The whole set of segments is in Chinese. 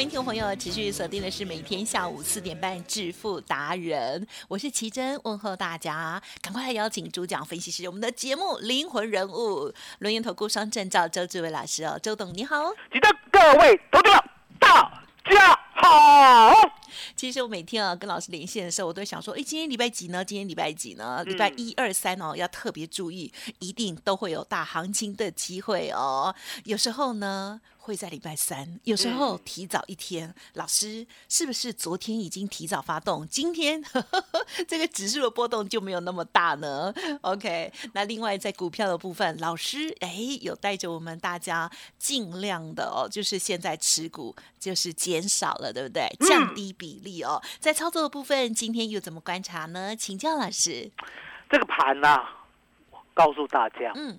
欢迎听众朋友持续锁定的是每天下午四点半致富达人，我是奇珍，问候大家，赶快来邀请主讲分析师，我们的节目灵魂人物，轮研投顾双证照周志伟老师哦，周董你好。记得各位投资者大家好。其实我每天啊跟老师连线的时候，我都想说，哎，今天礼拜几呢？今天礼拜几呢？礼拜一、二、三哦，要特别注意，一定都会有大行情的机会哦。有时候呢会在礼拜三，有时候提早一天。老师是不是昨天已经提早发动？今天 这个指数的波动就没有那么大呢？OK，那另外在股票的部分，老师哎有带着我们大家尽量的哦，就是现在持股就是减少了，对不对？降低比例哦。在操作的部分，今天又怎么观察呢？请教老师。这个盘呐、告诉大家，嗯，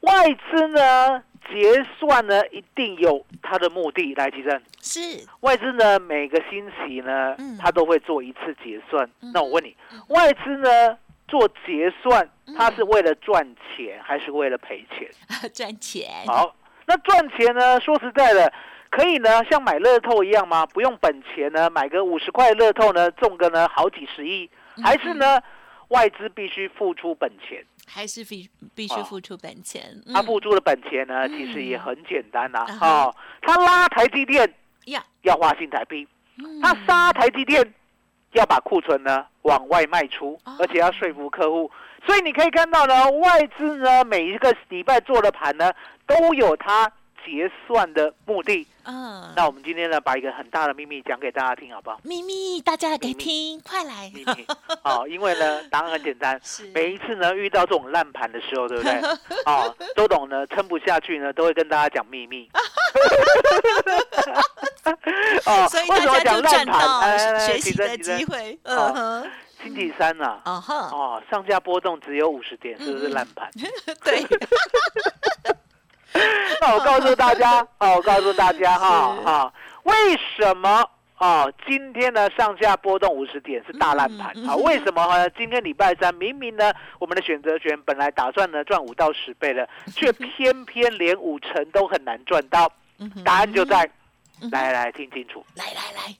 外资呢结算呢一定有它的目的。来，提正，是外资呢每个星期呢嗯，它都会做一次结算。嗯那我问你，外资呢做结算，嗯它是为了赚钱还是为了赔钱？赚钱。好，那赚钱呢？说实在的，可以呢，像买乐透一样吗？不用本钱呢，买个五十块乐透呢，中个呢好几十亿，嗯还是呢，外资必须付出本钱？还是必必须哦付出本钱。他嗯付出的本钱呢，嗯其实也很简单呐、啊哈哦，他拉台积电呀，要花新台币，嗯他杀台积电要把库存呢往外卖出哦，而且要说服客户。所以你可以看到呢，外资呢每一个礼拜做的盘呢，都有它结算的目的。嗯，那我们今天呢，把一个很大的秘密讲给大家听，好不好？秘密大家给秘密听，快来。秘密哦，因为呢，答案很简单。是每一次呢，遇到这种烂盘的时候，对不对？哦，周董呢撑不下去呢，都会跟大家讲秘密。哦，所以大家就讲烂盘？赚到来来来，学习的机会。哦嗯哼，星期三呐、哦，上下波动只有五十点，是不是烂盘？对，那我 告诉大家，哦，我告诉大家哈是哈，为什么哦今天呢上下波动五十点是大烂盘啊？为什么呢？今天礼拜三明明呢我们的选择权本来打算呢赚五到十倍的，却偏偏连五成都很难赚到。答案就在，来来听清楚，来来来，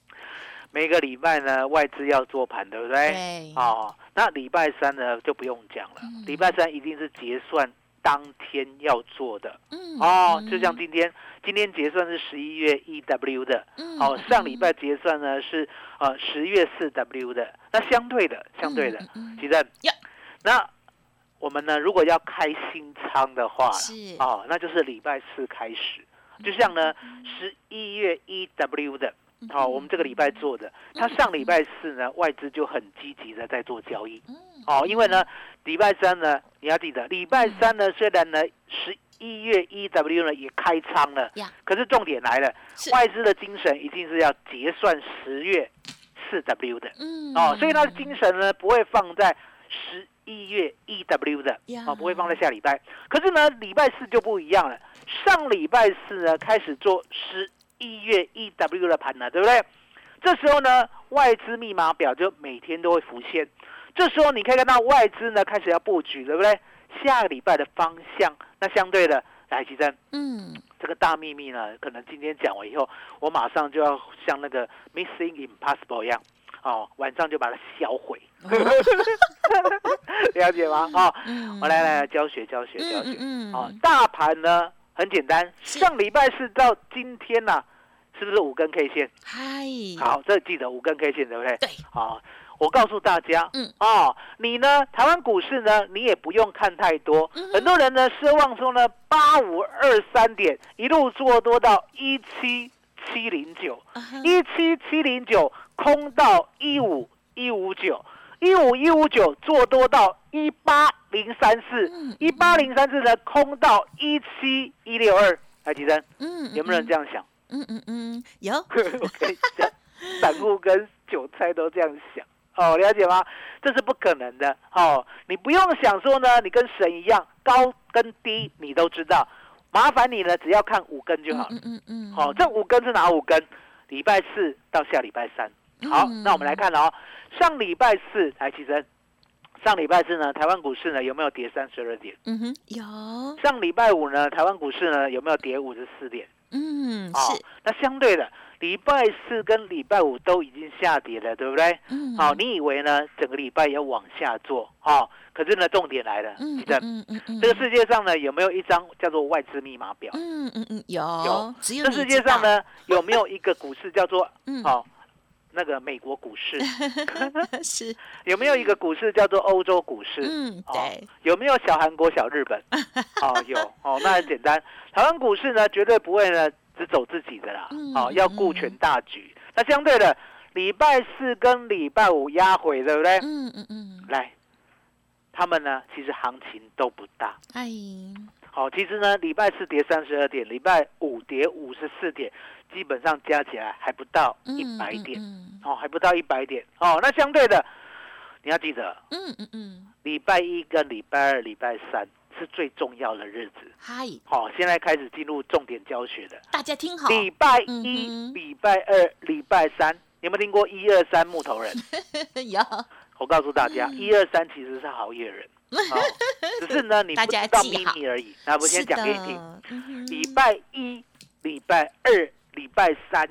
每个礼拜呢外资要做盘，对不对？对，哦，那礼拜三呢就不用讲了嗯，礼拜三一定是结算当天要做的。嗯哦，就像今天，今天结算是十一月一 W 的，嗯哦，上礼拜结算呢是呃十月四 W 的，那相对的，相对的。其正。呀，那我们呢如果要开新仓的话，是。哦，那就是礼拜四开始，就像呢十一月一 W 的，嗯好、我们这个礼拜做的，它上礼拜四呢外资就很积极的在做交易，嗯哦，因为呢礼拜三呢你要记得，礼拜三呢虽然呢十一月 EW 呢也开仓了呀，可是重点来了，外资的精神一定是要结算十月四 W 的。嗯哦，所以他的精神呢不会放在十一月 EW 的呀，哦，不会放在下礼拜。可是呢，礼拜四就不一样了。上礼拜四呢开始做十一月 EW 的盘了，对不对？这时候呢，外资密码表就每天都会浮现。这时候你可以看到外资呢开始要布局，对不对？下个礼拜的方向，那相对的，来，奇珍，嗯这个大秘密呢，可能今天讲完以后，我马上就要像那个 Missing Impossible 一样，哦，晚上就把它销毁，了解吗？哦，嗯我来来来教学教学教学。嗯嗯哦，大盘呢很简单，上礼拜四到今天呐、是不是五根 K 线？嗨，好，这记得五根 K 线对不对？对，好，我告诉大家，嗯，哦，你呢，台湾股市呢，你也不用看太多，嗯很多人呢奢望说呢，八五二三点一路做多到一七七零九，一七七零九空到一五一五九，一五一五九做多到一八零三四嗯，一八零三四呢空到一七一六二，来，吉珍，嗯。有没有人这样想？嗯嗯嗯，有，我跟你讲，散户跟韭菜都这样想，哦，了解吗？这是不可能的，哦，你不用想说呢，你跟神一样，高跟低你都知道，麻烦你呢，只要看五根就好了。嗯嗯嗯，好、这五根是哪五根？礼拜四到下礼拜三。好，嗯那我们来看哦，上礼拜四，来，起身。上礼拜四呢，台湾股市呢有没有跌三十二点？嗯哼，有，上礼拜五呢，台湾股市呢有没有跌五十四点？嗯哦是，，那相对的，礼拜四跟礼拜五都已经下跌了，对不对？嗯好、你以为呢整个礼拜要往下做？哦，可是呢，重点来了，嗯记得、嗯嗯嗯，这个世界上呢有没有一张叫做外资密码表？嗯嗯嗯有有，只有这世界上呢有没有一个股市叫做嗯哦那个美国股市？是，有没有一个股市叫做欧洲股市？嗯哦对，有没有小韩国、小日本？哦，有哦，那很简单。台湾股市呢，绝对不会呢只走自己的啦，嗯哦，要顾全大局。那相对的，礼拜四跟礼拜五压回，对不对？嗯嗯嗯，来，他们呢其实行情都不大。哎，好、其实呢，礼拜四跌三十二点，礼拜五跌五十四点，基本上加起来还不到一嗯百点，嗯哦，还不到一百点。哦，那相对的，你要记得，嗯嗯嗯，礼拜一跟礼拜二、礼拜三是最重要的日子。嗨，好、现在开始进入重点教学的。大家听好，礼拜嗯一、哼礼拜二、礼拜三，有没有听过一二三木头人？有，我告诉大家，嗯一二三其实是好野人，哦，只是呢你不知道秘密而已。那我先是讲给你听。礼拜一、礼拜二、礼拜三，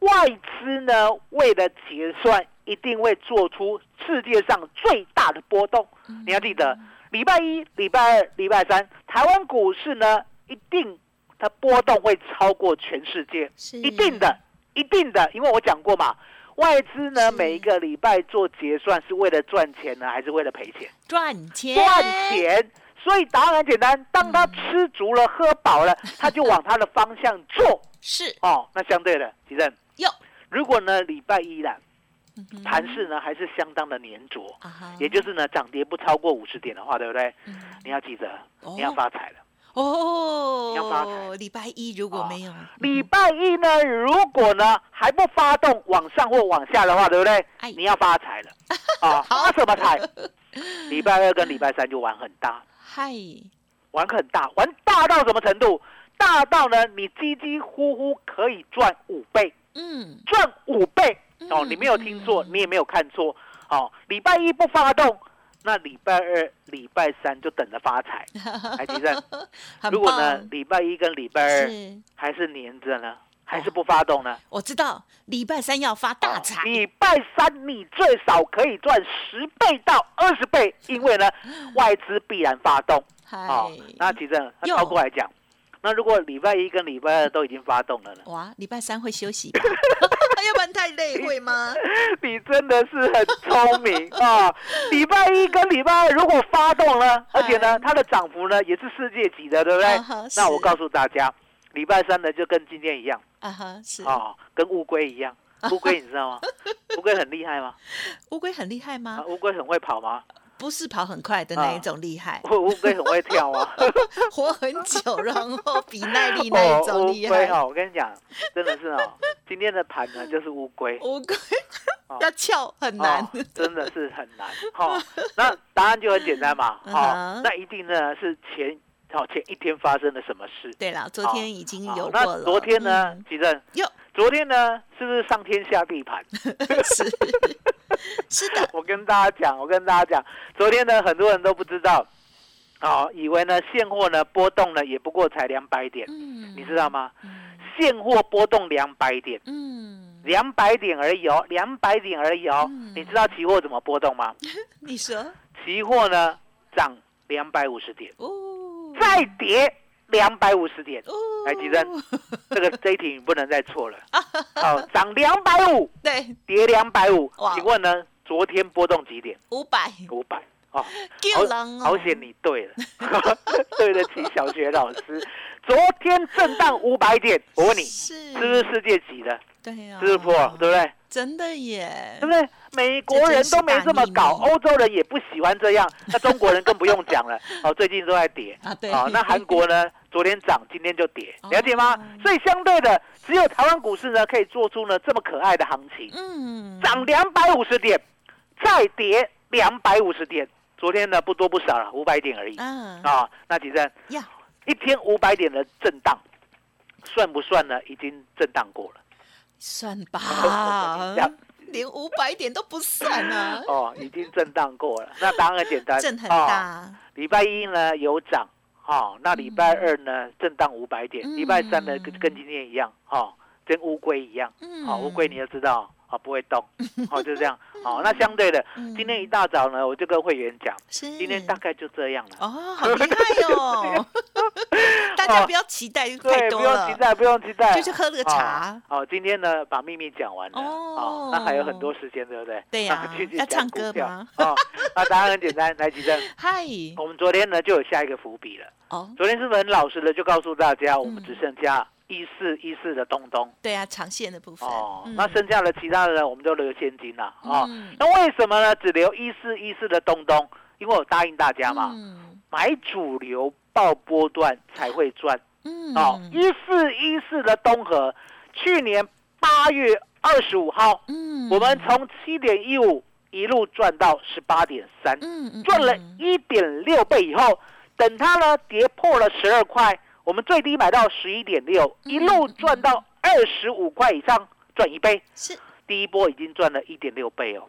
外资呢为了结算，一定会做出世界上最大的波动。嗯你要记得，礼拜一、礼拜二、礼拜三，台湾股市呢一定它波动会超过全世界，一定的，一定的，因为我讲过嘛。外资呢，每一个礼拜做结算是为了赚钱呢，还是为了赔钱？赚钱，赚钱。所以答案很简单，当他嗯吃足了、喝饱了，他就往他的方向做。是哦，那相对的，吉正，有，如果呢礼拜一啦，嗯哼盘势呢还是相当的粘着，也就是呢涨跌不超过五十点的话，对不对？嗯。你要记得，哦。你要发财了。哦，要发财。礼拜一如果没有礼拜一呢，如果呢还不发动往上或往下的话，对不对？哎？你要发财了。啊！发什么财？礼拜二跟礼拜三就玩很大，嗨，玩很大，玩大到什么程度？大到呢，你几几乎乎可以赚五倍，嗯，赚五倍哦！嗯你没有听错，嗯你也没有看错哦。礼拜一不发动，那礼拜二、礼拜三就等着发财。来，吉正，如果呢棒礼拜一跟礼拜二是，还是黏着呢，还是不发动呢？我知道礼拜三要发大哦财，礼拜三你最少可以赚十倍到二十倍，因为呢外资必然发动。好哦，那其实那哟倒过来讲，那如果礼拜一跟礼拜二都已经发动了呢？哇，礼拜三会休息吧？要不然太累会吗？你真的是很聪明啊！礼拜一跟礼拜二如果发动了，而且呢哎它的涨幅呢也是世界级的，对不对那我告诉大家，礼拜三呢就跟今天一样啊哈，是哦，跟乌龟一样。乌龟你知道吗？乌龟很厉害吗？乌龟很厉害啊吗？乌龟很会跑吗？不是跑很快的那一种厉害，乌乌龟很会跳啊？活很久，然后比耐力那一种 厉害。龟哦，我跟你讲，真的是哦，今天的盘呢就是乌龟，乌龟哦要翘很难哦，真的是很难。好、那答案就很简单嘛。嗯好、那一定呢是前好、前一天发生了什么事？对了，昨天已经有过了。那昨天呢嗯？吉正，哟，昨天呢是不是上天下地盘？是 是的，我跟大家讲，我跟大家讲，昨天呢很多人都不知道，哦，以为呢现货呢波动呢也不过才两百点，嗯你知道吗？嗯现货波动两百点。嗯，两百点而已哦，两百点而已哦。嗯你知道期货怎么波动吗？你说期货呢涨两百五十点，哦，再跌两百五十点，哦，来吉珍这个 这一题你不能再错了。好，涨两百五，对，跌两百五哇，请问呢？昨天波动几点？五百，五百哦，救人哦，好险你对了，对得起小学老师。昨天震荡五百点，我问你，是是不是世界级的？对呀，是不是破？对不对？真的耶对不，对？美国人都没这么搞，欧洲人也不喜欢这样，那中国人更不用讲了。哦，最近都在跌。啊对哦，那韩国呢？昨天涨，今天就跌，哦了解吗？所以相对的，只有台湾股市呢，可以做出呢这么可爱的行情，嗯，涨两百五十点，再跌两百五十点。昨天呢不多不少了，五百点而已。啊啊，那几阵呀，一天五百点的震荡，算不算呢？已经震荡过了。算吧 连五百点都不算啊，哦，已经震荡过了。那答案很简单，震很哦大，礼拜一呢有涨，哈、那礼拜二呢震荡五百点，嗯。礼拜三呢跟跟今天一样，哈、跟乌龟一样，嗯。好、乌龟你要知道，啊不会动，好、就这样，好、那相对的，嗯。今天一大早呢，我就跟会员讲，今天大概就这样了。哦，好厉害哦！大家不要期待太对，多了。不用期，待，不用期待，就去喝个茶。好、今天呢，把秘密讲完了，哦。那还有很多时间，对不对？对呀 要唱讲歌吗？哦，那答案很简单，来，吉正，嗨，我们昨天呢就有下一个伏笔了。哦，昨天是不是很老实的就告诉大家，我们嗯。只剩下一四一四的东东。对啊，长线的部分。哦，嗯。那剩下的其他的呢，我们都留现金了。哦。嗯。那为什么呢？只留一四一四的东东？因为我答应大家嘛，嗯。买主流报波段才会赚。嗯。哦。一四一四的东河，去年八月二十五号，嗯。我们从七点一五一路赚到十八点三，嗯嗯赚了嗯一点六倍以后，等它呢跌破了十二块，我们最低买到十一点六，嗯一路赚到二十五块以上，赚一倍。是。第一波已经赚了一点六倍哦，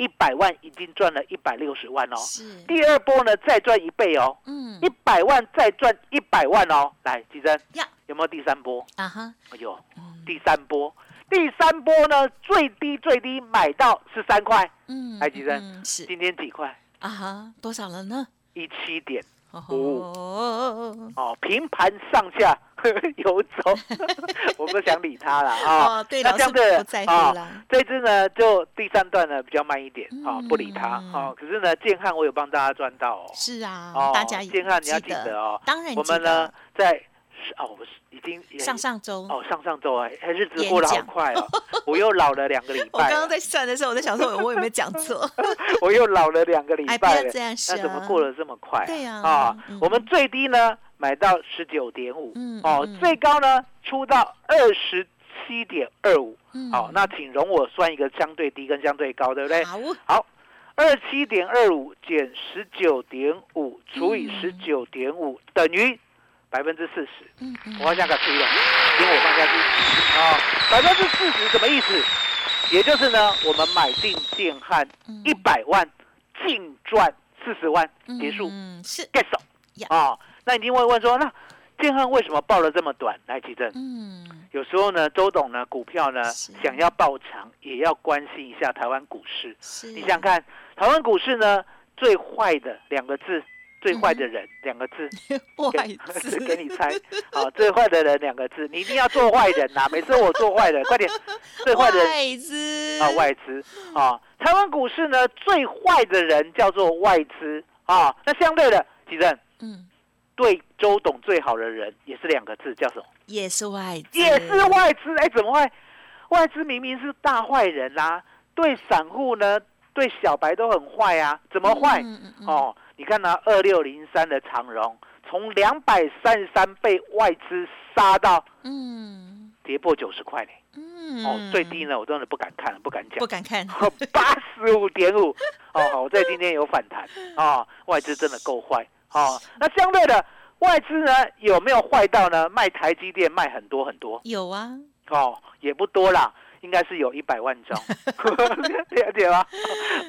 一百万已经赚了一百六十万哦。是第二波呢再赚一倍哦，嗯一百万再赚一百万哦。来，吉珍呀有没有第三波？啊哈哎呦，嗯第三波，第三波呢最低最低买到十三块，嗯来吉珍嗯是今天几块？啊哈多少了呢？一七点。哦哦，平盘上下 游走，我不想理他了啊。哦，对，那这样的不在乎啊啦，这只呢，就第三段呢比较慢一点啊，嗯不理他啊。可是呢，建汉我有帮大家赚到哦。是啊哦，大家也建汉你要记记得哦。当然记我们呢在哦，我是已经上上周哦上上周哎，哎日子演过得好快哦，我又老了两个礼拜刚刚在算的时候，我在想说，我有没有讲错？我又老了两个礼拜了。那怎么过得这么快、对呀啊嗯，我们最低呢买到十九点五嗯，哦嗯，最高呢出到二十七点二五。嗯好，那请容我算一个相对低跟相对高，对不对？好，好，二七点二五减十九点五除以嗯十九点五等于百分之四十。嗯嗯我要下个推了，请我放下去。啊，百分之四十什么意思？也就是呢，我们买进建汉嗯一百万，净赚四十万，结束。嗯，是，get 手呀啊，那你一定会问说，那建汉为什么报了这么短？来，奇正，嗯，有时候呢，周董呢，股票呢想要爆长，也要关心一下台湾股市。是。你想想看，台湾股市呢，最坏的两个字，最坏的人两个字，外给资 给你猜 啊，最坏的人两个字，你一定要做坏人呐、每次我做坏人，快点，最坏的人外资啊，外资啊，台湾股市呢最坏的人叫做外资啊。那相对的，吉正嗯对周董最好的人也是两个字，叫什么？也是外资，也是外资。哎，怎么会？外资明明是大坏人啦、对散户呢，对小白都很坏啊，怎么坏？哦，你看呢、二六零三的长荣，从两百三十三被外资杀到嗯跌破九十块呢。嗯，哦，最低呢，我真的不敢看，不敢讲不。敢看，八十五点五，哦，好，在今天有反弹啊、外资真的够坏哦。那相对的，外资呢有没有坏到呢？卖台积电卖很多很多有啊，哦，也不多啦，应该是有一百万张，了解吗？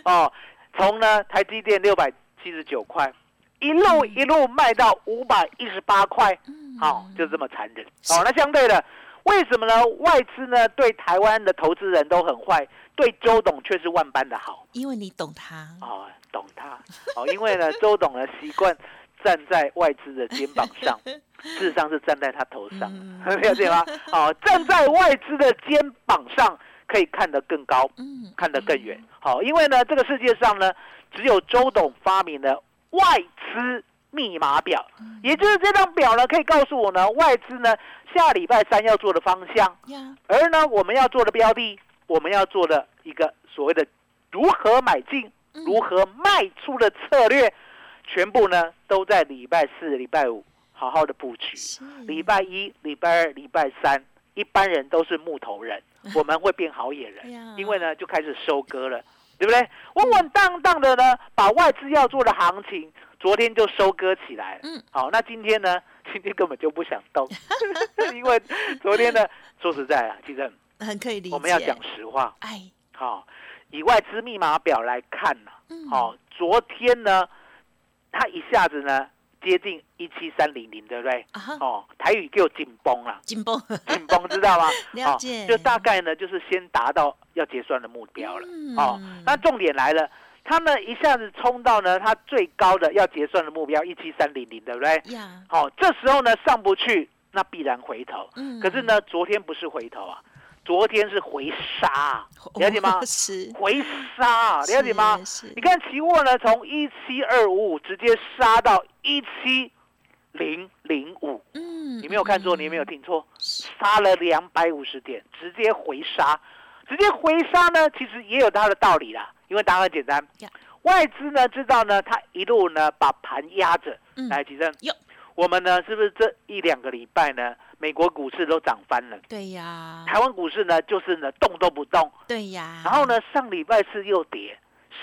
哦，从呢台积电六百七十九块，一路一路卖到五百一十八块，嗯好、就这么残忍。哦，那相对的，为什么呢？外资呢对台湾的投资人都很坏，对周董却是万般的好。因为你懂他，哦，懂他哦，因为呢，周董呢习惯站在外资的肩膀上，事实上是站在他头上，嗯 了解吗？哦，站在外资的肩膀上，可以看得更高，嗯，看得更远。好、因为呢，这个世界上呢，只有周董发明了外资密码表，嗯。也就是这张表呢，可以告诉我呢，外资呢下礼拜三要做的方向，而呢，我们要做的标的，我们要做的一个所谓的如何买进、嗯。如何卖出的策略，全部呢都在礼拜四、礼拜五好好的布局。是。礼拜一、礼拜二、礼拜三，一般人都是木头人，我们会变好野哎人，因为呢就开始收割了，对不对？稳稳当当的呢，把外资要做的行情，昨天就收割起来了。嗯，好，那今天呢？今天根本就不想动，因为昨天呢，说实在啊，其实很可以理解，我们要讲实话，哎，好、以外资密码表来看呢、嗯，好、昨天呢，它一下子呢接近一七三零零，对不对？啊，哦，台语叫紧绷了，紧绷，紧绷知道吗？了解哦，就大概呢就是先达到要结算的目标了。嗯哦，那重点来了，他们一下子冲到呢它最高的要结算的目标一七三零零，对不对？呀，好、这时候呢上不去，那必然回头。嗯可是，呢，昨天不是回头啊，昨天是回杀啊，了解吗？哦？是，回杀啊，了解吗？你看期货呢，从一七二五五直接杀到一七零零五，嗯，你没有看错，嗯。你也没有听错，杀了两百五十点，直接回杀，直接回杀呢，其实也有它的道理啦，因为答案很简单。呀，外资呢知道呢，它一路呢把盘压着，嗯。来，吉正哟，我们呢是不是这一两个礼拜呢，美国股市都涨翻了，对呀，台湾股市呢就是呢动都不动，对呀，然后呢上礼拜四又跌，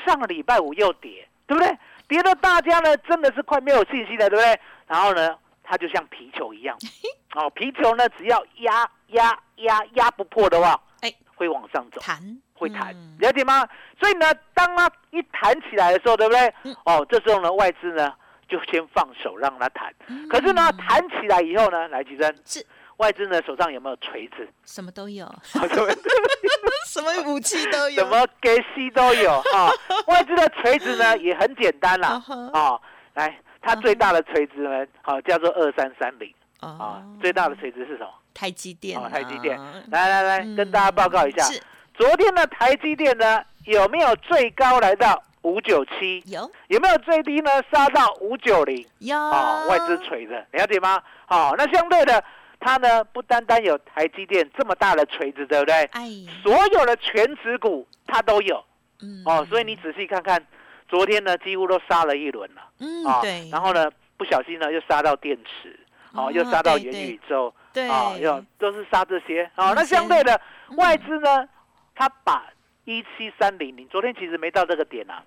上个礼拜五又跌，对不对？跌的大家呢真的是快没有信心了，对不对？然后呢，它就像皮球一样，哦，皮球呢只要压压压压不破的话，哎，会往上走。弹会弹嗯，了解吗？所以呢，当它一弹起来的时候，对不对嗯？哦，这时候呢，外资呢就先放手让他弹。嗯。可是呢，弹起来以后呢，来吉珍是，外资呢手上有没有锤子？什么都有，什么？武器都有，什么给西都有啊。外资的锤子呢也很简单啦嗯，哼哦，来，它最大的锤子呢，好叫做二三三零。啊哦，，最大的锤子是什么？台积电哦啊，，台积电。来来来，跟大家报告一下，是。昨天的台积电呢有没有最高来到五九七？有。有没有最低呢？杀到五九零。有。啊，外资锤的，了解吗？好、那相对的，它呢不单单有台积电这么大的锤子，对不对？哎，所有的全指股它都有。嗯。哦，所以你仔细看看，昨天呢几乎都杀了一轮了。嗯啊、对，然后呢不小心呢又杀到电池，哦，哦又杀到元宇宙，对啊，又都是杀这些。哦。那相对的，嗯。外资呢，它把一七三零零，昨天其实没到这个点啊，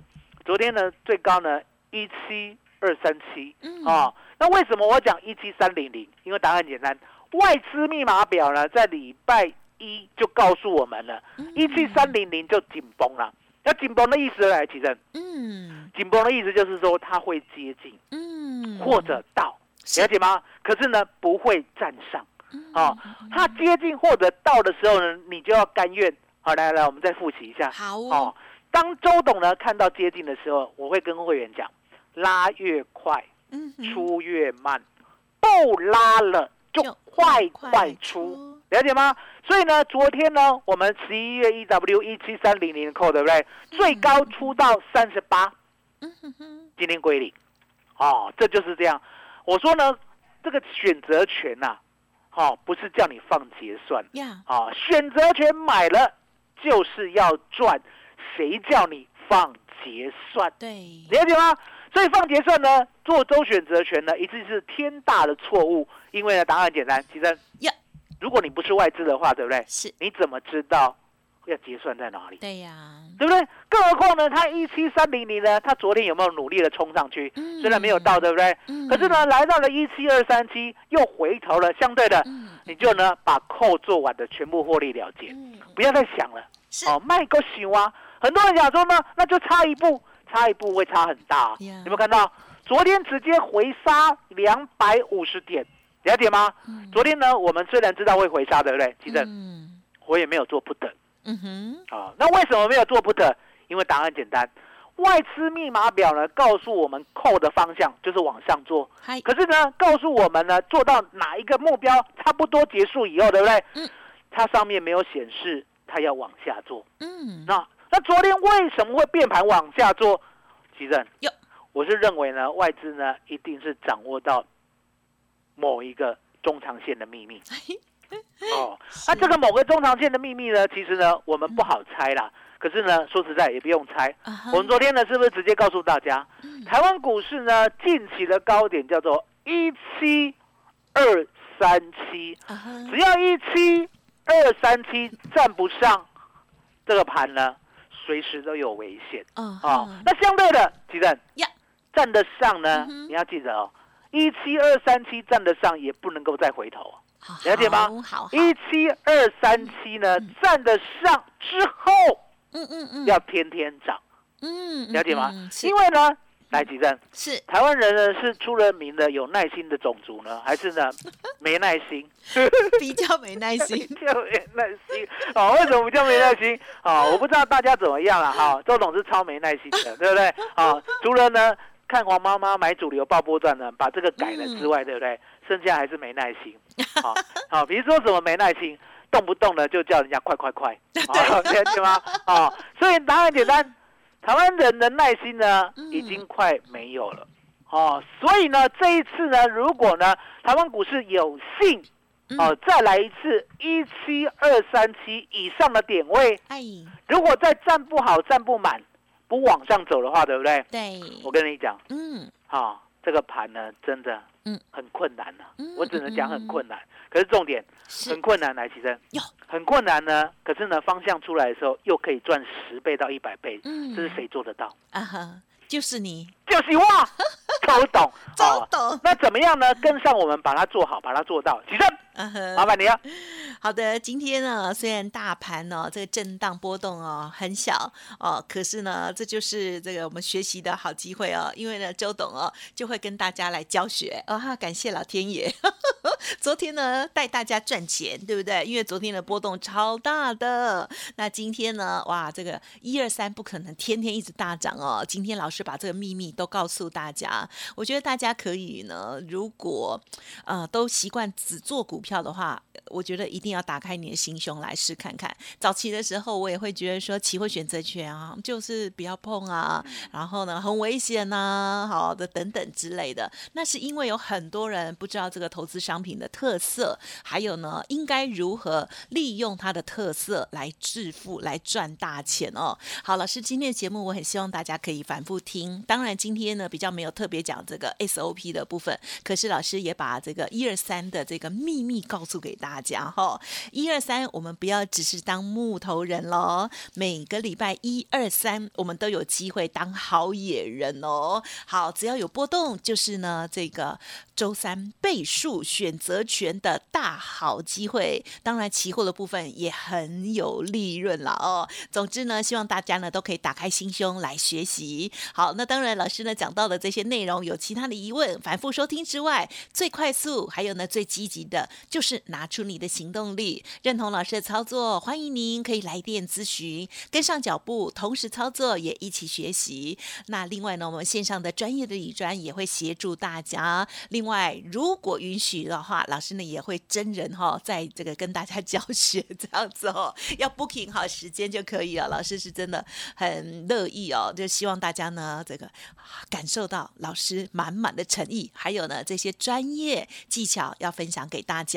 昨天呢最高呢一七二三七嗯啊。那为什么我讲一七三零零？因为答案简单，外资密码表呢在礼拜一就告诉我们了，嗯一七三零零就紧绷了。那紧绷的意思来，其实嗯紧绷的意思就是说它会接近嗯，或者到，是了解吗？可是呢不会站上。嗯哦，它接近或者到的时候呢，你就要甘愿。好，来来，我们再复习一下。哦好哦，，当周董呢看到接近的时候，我会跟会员讲，拉越快，嗯出越慢，不拉了就就快快快出，了解吗？所以呢，昨天呢，我们十一月一 W 一七三零零的扣，对不对？最高出到三十八，今天归零。哦，这就是这样。我说呢，这个选择权呐、好、不是叫你放结算，呀，啊，选择权买了就是要赚，谁叫你放结算？对，了解吗？所以放结算呢，做周选择权呢，一定是天大的错误。因为呢，答案简单，其实呀，如果你不是外资的话，对不对？是，你怎么知道要结算在哪里？对呀，对不对？更何况呢，它一七三零零呢，它昨天有没有努力的冲上去？嗯虽然没有到，对不对？嗯可是呢，来到了一七二三七，又回头了，相对的，嗯你就呢把扣做完的全部获利了结，嗯，不要再想了。是哦，卖个想啊！很多人想说呢，那就差一步，差一步会差很大、有没有看到？昨天直接回杀两百五十点，了解吗？嗯昨天呢，我们虽然知道会回杀，对不对？其实嗯我也没有做 put 嗯哼，啊。那为什么没有做 put？因为答案简单，外资密码表呢告诉我们扣的方向就是往上做，嗨，可是呢，告诉我们呢，做到哪一个目标差不多结束以后，对不对？嗯。它上面没有显示它要往下做。嗯，那那昨天为什么会变盘往下做？其正哟，我是认为呢，外资呢一定是掌握到某一个中长线的秘密。哦，那这个某个中长线的秘密呢，其实呢我们不好猜啦。可是呢，说实在也不用猜。我们昨天呢是不是直接告诉大家，嗯台湾股市呢近期的高点叫做一七二三七，只要一七二三七站不上，这个盘呢随时都有危险。哦那相对的，吉正呀。站得上呢，嗯你要记得哦，一七二三七站得上也不能够再回头了解吗？一七二三七呢站得上之后，嗯嗯嗯，要天天涨，嗯，了解吗？因为呢，来吉正，是台湾人呢是出了名的有耐心的种族呢，还是呢 没耐心？比较没耐心，比较没耐心哦？为什么不叫没耐心哦？我不知道大家怎么样了哈。周董是超没耐心的，对不对？啊，除了呢看黄妈妈买主流爆波段呢，把这个改了之外，对不对？剩下还是没耐心。好，好，比如说什么没耐心，动不动呢就叫人家快快快，啊，了解吗？啊，所以答案简单，台湾人的耐心呢嗯。已经快没有了。哦，所以呢，这一次呢，如果呢，台湾股市有幸嗯。哦，再来一次一七二三七以上的点位，哎，如果再站不好、站不满，不往上走的话，对不对？对，我跟你讲，嗯。哈、这个盘呢，真的，嗯很困难呢、嗯我只能讲很困难。可是重点很困难，来，其实哟很困难呢。可是呢，方向出来的时候，又可以赚十倍到一百倍，嗯这是谁做得到？啊哈，就是你就是我，周董，周哦董，那怎么样呢？跟上我们，把它做好，把它做到。其实，啊哈麻烦你了。好的，今天呢，虽然大盘呢这个震荡波动哦很小哦，可是呢，这就是这个我们学习的好机会哦。因为呢，周董哦就会跟大家来教学哦，哈，感谢老天爷。昨天呢带大家赚钱，对不对？因为昨天的波动超大的，那今天呢，哇，这个一二三不可能天天一直大涨哦。今天老师把这个秘密都告诉大家，我觉得大家可以呢，如果呃都习惯只做股票的话，我觉得一定要打开你的心胸来试看看。早期的时候，我也会觉得说期货选择权啊，就是不要碰啊，然后呢很危险呐、好的等等之类的。那是因为有很多人不知道这个投资商品的特色，还有呢应该如何利用它的特色来致富、来赚大钱哦。好，老师今天的节目我很希望大家可以反复听。当然今天呢比较没有特别讲这个 SOP 的部分，可是老师也把这个一二三的这个秘密告诉给大家哈。一二三，我们不要只是当木头人喽，每个礼拜一二三，我们都有机会当好野人哦。好，只要有波动，就是呢这个周三倍数选择权的大好机会。当然，期货的部分也很有利润了哦。总之呢，希望大家呢都可以打开心胸来学习。好，那当然，老师呢讲到的这些内容，有其他的疑问，反复收听之外，最快速还有呢最积极的就是拿出你的行动力，认同老师的操作，欢迎您可以来电咨询，跟上脚步，同时操作也一起学习。那另外呢，我们线上的专业的理专也会协助大家。另外，如果允许的话，老师呢也会真人哈、在这个跟大家教学这样子哦，要 booking 好时间就可以了。老师是真的很乐意哦，就希望大家呢这个感受到老师满满的诚意，还有呢这些专业技巧要分享给大家。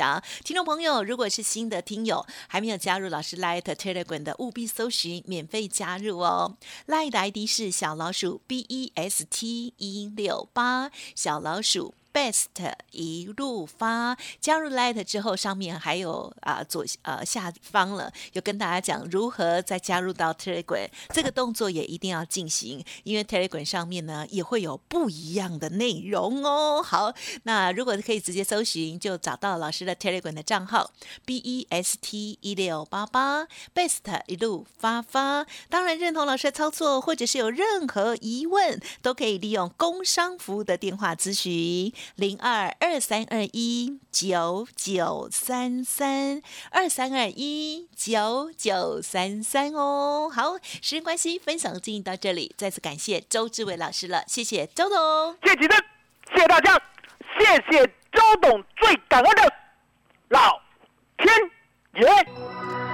听众朋友，如果是新的听友，还没有加入老师 Light Telegram 的，务必搜寻免费加入哦。Light 的 ID 是小老鼠 B E S T 一六八，小老鼠。Best 一路发加入 Light 之后，上面还有啊、左呃下方了，有跟大家讲如何再加入到 Telegram 这个动作也一定要进行，因为 Telegram 上面呢也会有不一样的内容哦。好，那如果可以直接搜寻，就找到老师的 Telegram 的账号 B E S T 一六八八 Best 一路发发。当然认同老师的操作，或者是有任何疑问，都可以利用工商服务的电话咨询零二二三二一九九三三二三二一九九三三哦。好，时间关系，分享进行到这里，再次感谢周志伟老师了，谢谢周董。谢谢，谢谢大家，谢谢周董，最感恩的老天爷。